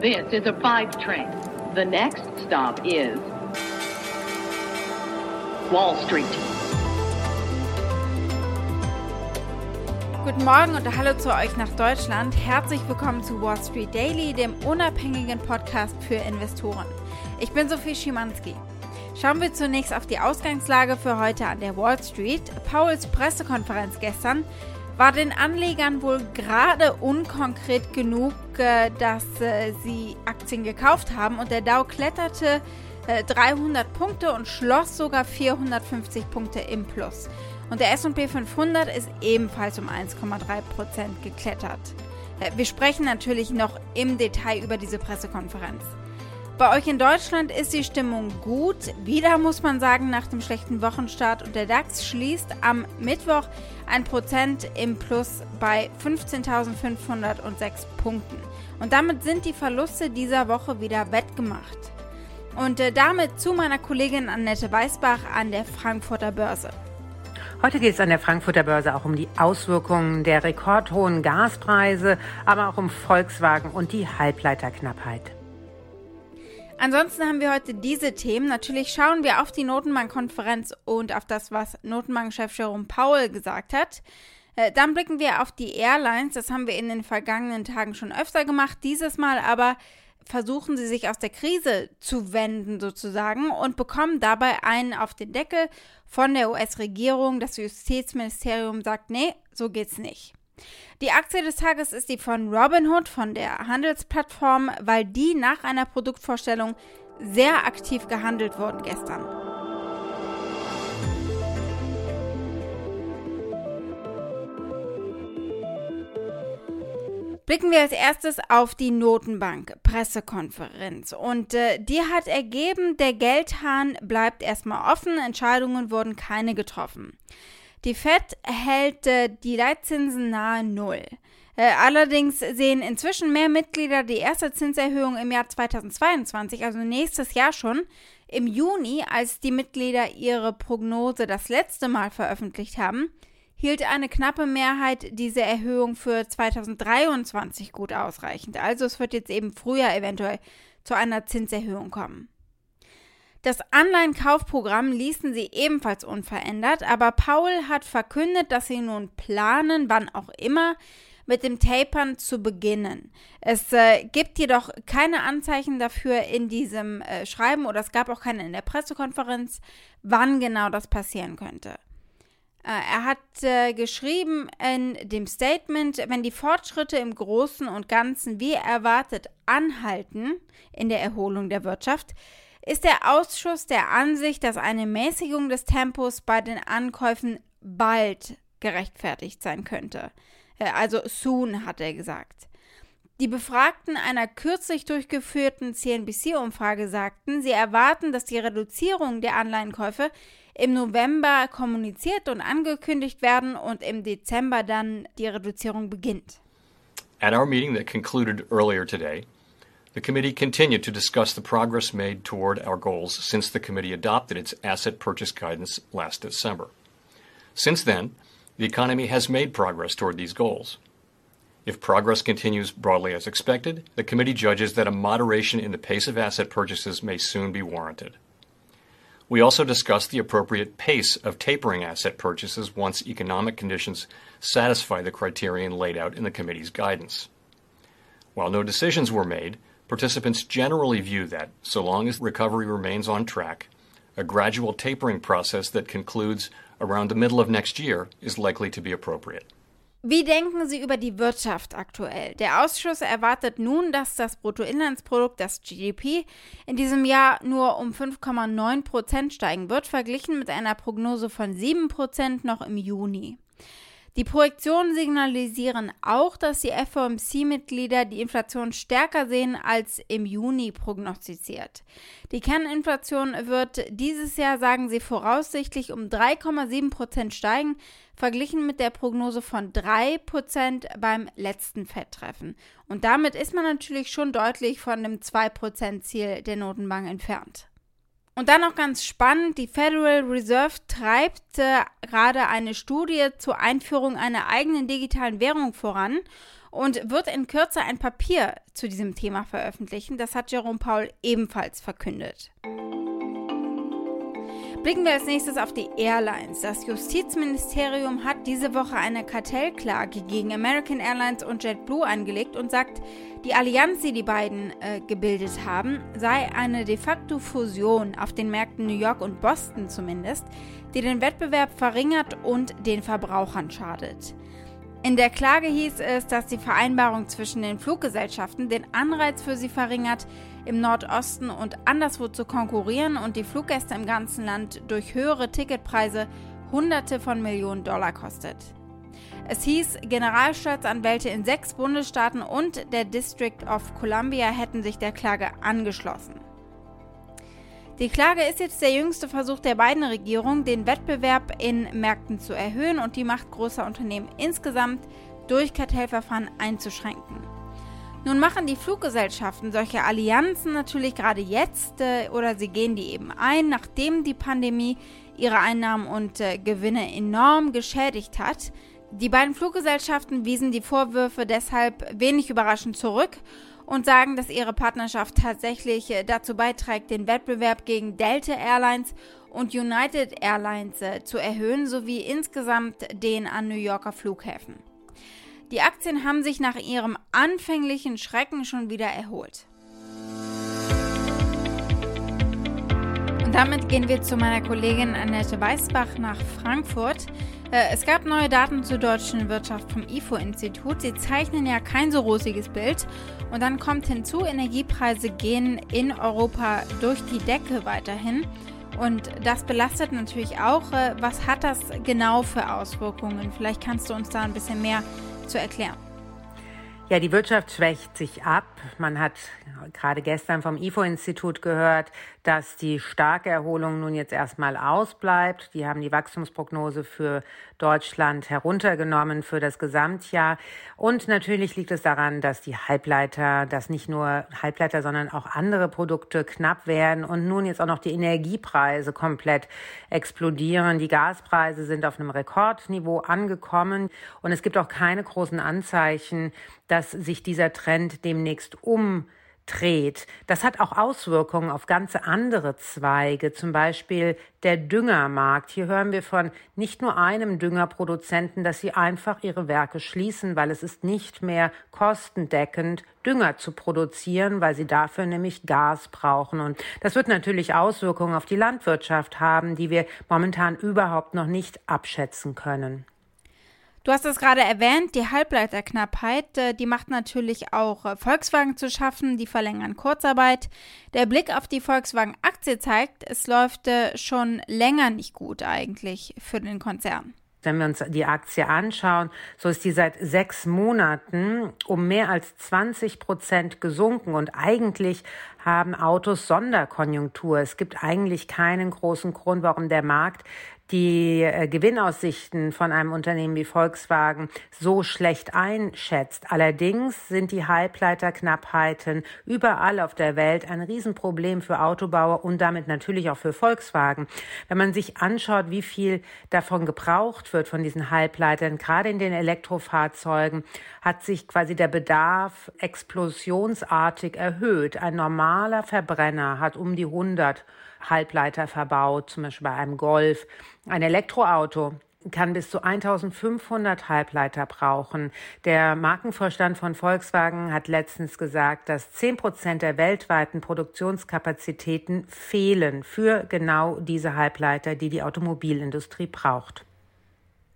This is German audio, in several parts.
This is a five train. The next stop is Wall Street. Guten Morgen und hallo zu euch nach Deutschland. Herzlich willkommen zu Wall Street Daily, dem unabhängigen Podcast für Investoren. Ich bin Sophie Schimanski. Schauen wir zunächst auf die Ausgangslage für heute an der Wall Street. Powells Pressekonferenz gestern war den Anlegern wohl gerade unkonkret genug, äh, dass äh, sie Aktien gekauft haben und der Dow kletterte 300 äh, Punkte und schloss sogar 450 Punkte im Plus. Und der SP 500 ist ebenfalls um 1,3% geklettert. Wir sprechen natürlich noch im Detail über diese Pressekonferenz. Bei euch in Deutschland ist die Stimmung gut. Wieder muss man sagen, nach dem schlechten Wochenstart. Und der DAX schließt am Mittwoch 1% im Plus bei 15.506 Punkten. Und damit sind die Verluste dieser Woche wieder wettgemacht. Und äh, damit zu meiner Kollegin Annette Weißbach an der Frankfurter Börse. Heute geht es an der Frankfurter Börse auch um die Auswirkungen der rekordhohen Gaspreise, aber auch um Volkswagen und die Halbleiterknappheit. Ansonsten haben wir heute diese Themen. Natürlich schauen wir auf die Notenbankkonferenz und auf das, was Notenbankchef Jerome Powell gesagt hat. Äh, dann blicken wir auf die Airlines. Das haben wir in den vergangenen Tagen schon öfter gemacht. Dieses Mal aber versuchen sie sich aus der Krise zu wenden sozusagen und bekommen dabei einen auf den Deckel von der US-Regierung. Das Justizministerium sagt, nee, so geht's nicht. Die Aktie des Tages ist die von Robinhood, von der Handelsplattform, weil die nach einer Produktvorstellung sehr aktiv gehandelt wurden gestern. Blicken wir als erstes auf die Notenbank-Pressekonferenz. Und äh, die hat ergeben, der Geldhahn bleibt erstmal offen, Entscheidungen wurden keine getroffen. Die Fed hält äh, die Leitzinsen nahe Null. Äh, allerdings sehen inzwischen mehr Mitglieder die erste Zinserhöhung im Jahr 2022, also nächstes Jahr schon, im Juni, als die Mitglieder ihre Prognose das letzte Mal veröffentlicht haben, hielt eine knappe Mehrheit diese Erhöhung für 2023 gut ausreichend. Also es wird jetzt eben früher eventuell zu einer Zinserhöhung kommen. Das Anleihenkaufprogramm ließen sie ebenfalls unverändert, aber Paul hat verkündet, dass sie nun planen, wann auch immer, mit dem Tapern zu beginnen. Es äh, gibt jedoch keine Anzeichen dafür in diesem äh, Schreiben oder es gab auch keine in der Pressekonferenz, wann genau das passieren könnte. Äh, er hat äh, geschrieben in dem Statement, wenn die Fortschritte im Großen und Ganzen wie erwartet anhalten in der Erholung der Wirtschaft, ist der Ausschuss der Ansicht, dass eine Mäßigung des Tempos bei den Ankäufen bald gerechtfertigt sein könnte. Äh, also soon, hat er gesagt. Die Befragten einer kürzlich durchgeführten CNBC-Umfrage sagten, sie erwarten, dass die Reduzierung der Anleihenkäufe im November kommuniziert und angekündigt werden und im Dezember dann die Reduzierung beginnt. At our meeting that concluded earlier today, The committee continued to discuss the progress made toward our goals since the committee adopted its asset purchase guidance last December. Since then, the economy has made progress toward these goals. If progress continues broadly as expected, the committee judges that a moderation in the pace of asset purchases may soon be warranted. We also discussed the appropriate pace of tapering asset purchases once economic conditions satisfy the criterion laid out in the committee's guidance. While no decisions were made, Participants generally view that, so long as recovery remains on track, a gradual tapering process that concludes around the middle of next year is likely to be appropriate. Wie denken Sie über die Wirtschaft aktuell? Der Ausschuss erwartet nun, dass das Bruttoinlandsprodukt, das GDP, in diesem Jahr nur um 5,9 Prozent steigen wird, verglichen mit einer Prognose von 7 Prozent noch im Juni. Die Projektionen signalisieren auch, dass die FOMC-Mitglieder die Inflation stärker sehen als im Juni prognostiziert. Die Kerninflation wird dieses Jahr, sagen sie, voraussichtlich um 3,7 Prozent steigen, verglichen mit der Prognose von 3 Prozent beim letzten Fed-Treffen. Und damit ist man natürlich schon deutlich von dem 2-Prozent-Ziel der Notenbank entfernt. Und dann noch ganz spannend, die Federal Reserve treibt äh, gerade eine Studie zur Einführung einer eigenen digitalen Währung voran. und wird in Kürze ein Papier zu diesem Thema veröffentlichen. Das hat Jerome Paul ebenfalls verkündet. Blicken wir als nächstes auf die Airlines. Das Justizministerium hat diese Woche eine Kartellklage gegen American Airlines und JetBlue angelegt und sagt, die Allianz, die die beiden äh, gebildet haben, sei eine de facto Fusion auf den Märkten New York und Boston zumindest, die den Wettbewerb verringert und den Verbrauchern schadet. In der Klage hieß es, dass die Vereinbarung zwischen den Fluggesellschaften den Anreiz für sie verringert, im Nordosten und anderswo zu konkurrieren und die Fluggäste im ganzen Land durch höhere Ticketpreise Hunderte von Millionen Dollar kostet. Es hieß, Generalstaatsanwälte in sechs Bundesstaaten und der District of Columbia hätten sich der Klage angeschlossen. Die Klage ist jetzt der jüngste Versuch der beiden Regierungen, den Wettbewerb in Märkten zu erhöhen und die Macht großer Unternehmen insgesamt durch Kartellverfahren einzuschränken. Nun machen die Fluggesellschaften solche Allianzen natürlich gerade jetzt äh, oder sie gehen die eben ein, nachdem die Pandemie ihre Einnahmen und äh, Gewinne enorm geschädigt hat. Die beiden Fluggesellschaften wiesen die Vorwürfe deshalb wenig überraschend zurück und sagen, dass ihre Partnerschaft tatsächlich äh, dazu beiträgt, den Wettbewerb gegen Delta Airlines und United Airlines äh, zu erhöhen, sowie insgesamt den an New Yorker Flughäfen. Die Aktien haben sich nach ihrem anfänglichen Schrecken schon wieder erholt. Und damit gehen wir zu meiner Kollegin Annette Weißbach nach Frankfurt. Äh, es gab neue Daten zur deutschen Wirtschaft vom IFO-Institut. Sie zeichnen ja kein so rosiges Bild. Und dann kommt hinzu, Energiepreise gehen in Europa durch die Decke weiterhin. Und das belastet natürlich auch. Äh, was hat das genau für Auswirkungen? Vielleicht kannst du uns da ein bisschen mehr zu erklären. Ja, die Wirtschaft schwächt sich ab. Man hat gerade gestern vom IFO-Institut gehört, dass die starke Erholung nun jetzt erstmal ausbleibt. Die haben die Wachstumsprognose für Deutschland heruntergenommen für das Gesamtjahr. Und natürlich liegt es daran, dass die Halbleiter, dass nicht nur Halbleiter, sondern auch andere Produkte knapp werden und nun jetzt auch noch die Energiepreise komplett explodieren. Die Gaspreise sind auf einem Rekordniveau angekommen und es gibt auch keine großen Anzeichen, dass sich dieser Trend demnächst um dreht. Das hat auch Auswirkungen auf ganze andere Zweige, zum Beispiel der Düngermarkt. Hier hören wir von nicht nur einem Düngerproduzenten, dass sie einfach ihre Werke schließen, weil es ist nicht mehr kostendeckend, Dünger zu produzieren, weil sie dafür nämlich Gas brauchen. Und das wird natürlich Auswirkungen auf die Landwirtschaft haben, die wir momentan überhaupt noch nicht abschätzen können. Du hast es gerade erwähnt, die Halbleiterknappheit, äh, die macht natürlich auch äh, Volkswagen zu schaffen, die verlängern Kurzarbeit. Der Blick auf die Volkswagen-Aktie zeigt, es läuft äh, schon länger nicht gut eigentlich für den Konzern. Wenn wir uns die Aktie anschauen, so ist die seit sechs Monaten um mehr als 20 Prozent gesunken und eigentlich haben Autos Sonderkonjunktur. Es gibt eigentlich keinen großen Grund, warum der Markt die äh, Gewinnaussichten von einem Unternehmen wie Volkswagen so schlecht einschätzt. Allerdings sind die Halbleiterknappheiten überall auf der Welt ein Riesenproblem für Autobauer und damit natürlich auch für Volkswagen. Wenn man sich anschaut, wie viel davon gebraucht wird von diesen Halbleitern, gerade in den Elektrofahrzeugen, hat sich quasi der Bedarf explosionsartig erhöht. Ein normaler Verbrenner hat um die 100 Halbleiter verbaut, zum Beispiel bei einem Golf. Ein Elektroauto kann bis zu 1500 Halbleiter brauchen. Der Markenvorstand von Volkswagen hat letztens gesagt, dass 10 Prozent der weltweiten Produktionskapazitäten fehlen für genau diese Halbleiter, die die Automobilindustrie braucht.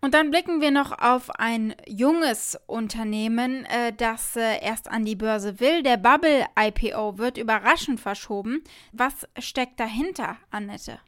Und dann blicken wir noch auf ein junges Unternehmen, äh, das äh, erst an die Börse will. Der Bubble IPO wird überraschend verschoben. Was steckt dahinter, Annette?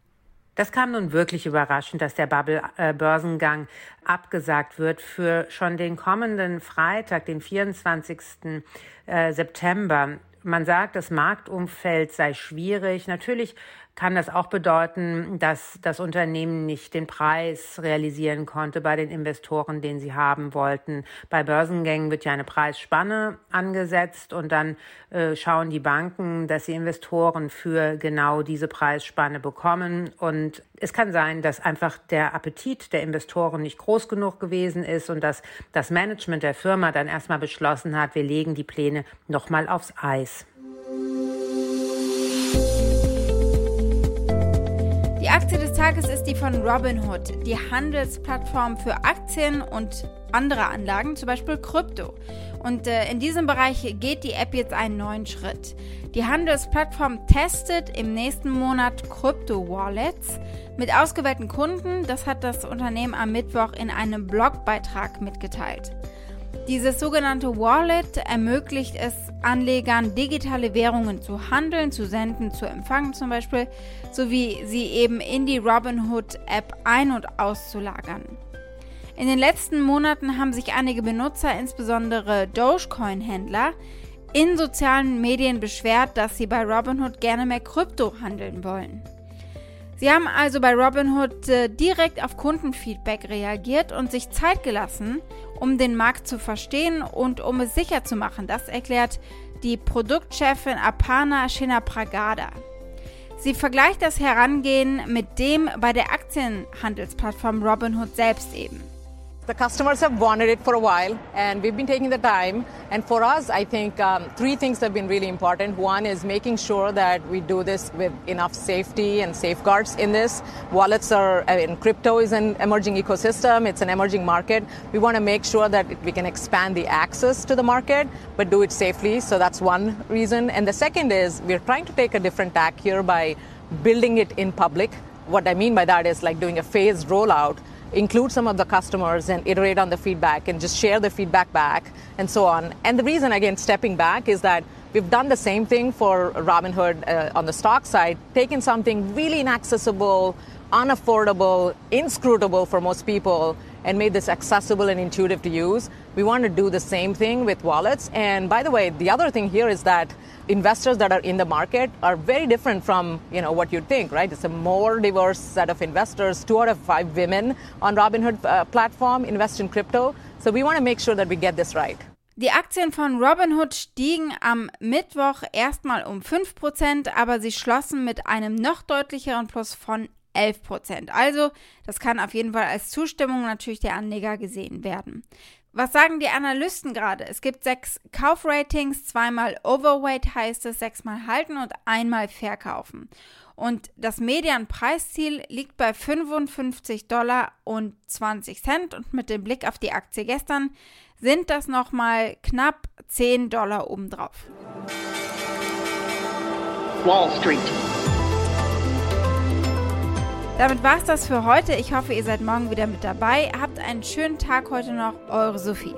Das kam nun wirklich überraschend, dass der Bubble-Börsengang äh, abgesagt wird für schon den kommenden Freitag, den 24. Äh, September. Man sagt, das Marktumfeld sei schwierig. Natürlich kann das auch bedeuten, dass das Unternehmen nicht den Preis realisieren konnte bei den Investoren, den sie haben wollten. Bei Börsengängen wird ja eine Preisspanne angesetzt und dann äh, schauen die Banken, dass sie Investoren für genau diese Preisspanne bekommen. Und es kann sein, dass einfach der Appetit der Investoren nicht groß genug gewesen ist und dass das Management der Firma dann erstmal beschlossen hat, wir legen die Pläne nochmal aufs Eis. Tages ist die von Robinhood, die Handelsplattform für Aktien und andere Anlagen, zum Beispiel Krypto. Und äh, in diesem Bereich geht die App jetzt einen neuen Schritt. Die Handelsplattform testet im nächsten Monat Krypto-Wallets mit ausgewählten Kunden. Das hat das Unternehmen am Mittwoch in einem Blogbeitrag mitgeteilt. Dieses sogenannte Wallet ermöglicht es Anlegern, digitale Währungen zu handeln, zu senden, zu empfangen zum Beispiel, sowie sie eben in die Robinhood-App ein- und auszulagern. In den letzten Monaten haben sich einige Benutzer, insbesondere Dogecoin-Händler, in sozialen Medien beschwert, dass sie bei Robinhood gerne mehr Krypto handeln wollen. Sie haben also bei Robinhood äh, direkt auf Kundenfeedback reagiert und sich Zeit gelassen, um den Markt zu verstehen und um es sicher zu machen. Das erklärt die Produktchefin Apana Shinapragada. Sie vergleicht das Herangehen mit dem bei der Aktienhandelsplattform Robinhood selbst eben. The customers have wanted it for a while, and we've been taking the time. And for us, I think um, three things have been really important. One is making sure that we do this with enough safety and safeguards in this. Wallets are, I mean, crypto is an emerging ecosystem, it's an emerging market. We want to make sure that we can expand the access to the market, but do it safely. So that's one reason. And the second is we're trying to take a different tack here by building it in public. What I mean by that is like doing a phased rollout include some of the customers and iterate on the feedback and just share the feedback back and so on. And the reason, again, stepping back is that we've done the same thing for Robinhood uh, on the stock side, taken something really inaccessible, unaffordable, inscrutable for most people, and made this accessible and intuitive to use. We want to do the same thing with wallets. And by the way, the other thing here is that investors that are in the market are very different from you know what you'd think, right? It's a more diverse set of investors. Two out of five women on Robinhood uh, platform invest in crypto. So we want to make sure that we get this right. Die Aktien von Robinhood stiegen am Mittwoch erstmal um 5%, aber sie schlossen mit einem noch deutlicheren Plus von 11 Prozent. Also, das kann auf jeden Fall als Zustimmung natürlich der Anleger gesehen werden. Was sagen die Analysten gerade? Es gibt sechs Kaufratings, zweimal Overweight heißt es, sechsmal halten und einmal verkaufen. Und das Medianpreisziel liegt bei 55 Dollar und 20 Cent und mit dem Blick auf die Aktie gestern sind das nochmal knapp 10 Dollar obendrauf. Wall Street. Damit war's das für heute. Ich hoffe, ihr seid morgen wieder mit dabei. Habt einen schönen Tag heute noch. Eure Sophie.